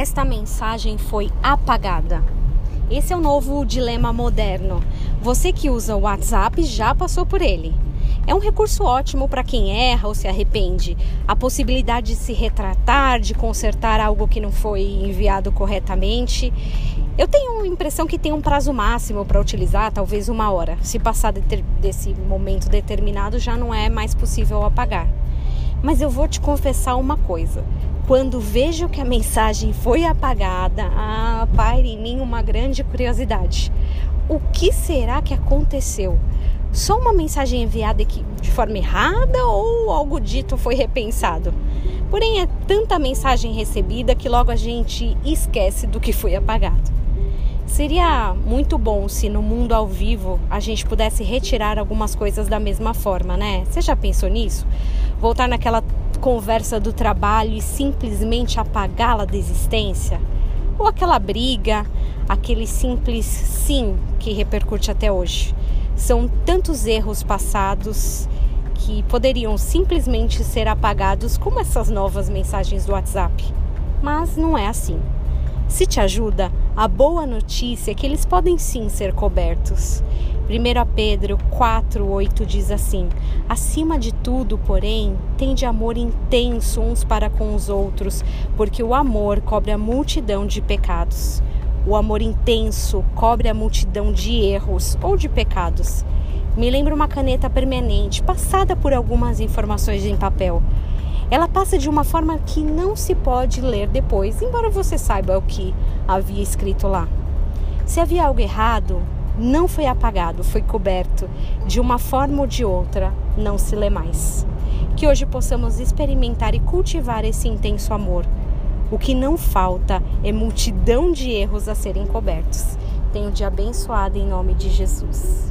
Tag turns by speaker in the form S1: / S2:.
S1: esta mensagem foi apagada. Esse é o novo dilema moderno. Você que usa o WhatsApp já passou por ele. É um recurso ótimo para quem erra ou se arrepende. A possibilidade de se retratar, de consertar algo que não foi enviado corretamente. Eu tenho a impressão que tem um prazo máximo para utilizar, talvez uma hora. Se passar desse momento determinado, já não é mais possível apagar. Mas eu vou te confessar uma coisa. Quando vejo que a mensagem foi apagada, ah, paira em mim uma grande curiosidade. O que será que aconteceu? Só uma mensagem enviada de forma errada ou algo dito foi repensado? Porém, é tanta mensagem recebida que logo a gente esquece do que foi apagado. Seria muito bom se no mundo ao vivo a gente pudesse retirar algumas coisas da mesma forma, né? Você já pensou nisso? Voltar naquela conversa do trabalho e simplesmente apagá-la da existência? Ou aquela briga, aquele simples sim que repercute até hoje? São tantos erros passados que poderiam simplesmente ser apagados como essas novas mensagens do WhatsApp. Mas não é assim. Se te ajuda, a boa notícia é que eles podem sim ser cobertos. 1 Pedro 4,8 diz assim: Acima de tudo, porém, tende amor intenso uns para com os outros, porque o amor cobre a multidão de pecados. O amor intenso cobre a multidão de erros ou de pecados. Me lembra uma caneta permanente, passada por algumas informações em papel ela passa de uma forma que não se pode ler depois, embora você saiba o que havia escrito lá. Se havia algo errado, não foi apagado, foi coberto. De uma forma ou de outra, não se lê mais. Que hoje possamos experimentar e cultivar esse intenso amor. O que não falta é multidão de erros a serem cobertos. Tenho de abençoado em nome de Jesus.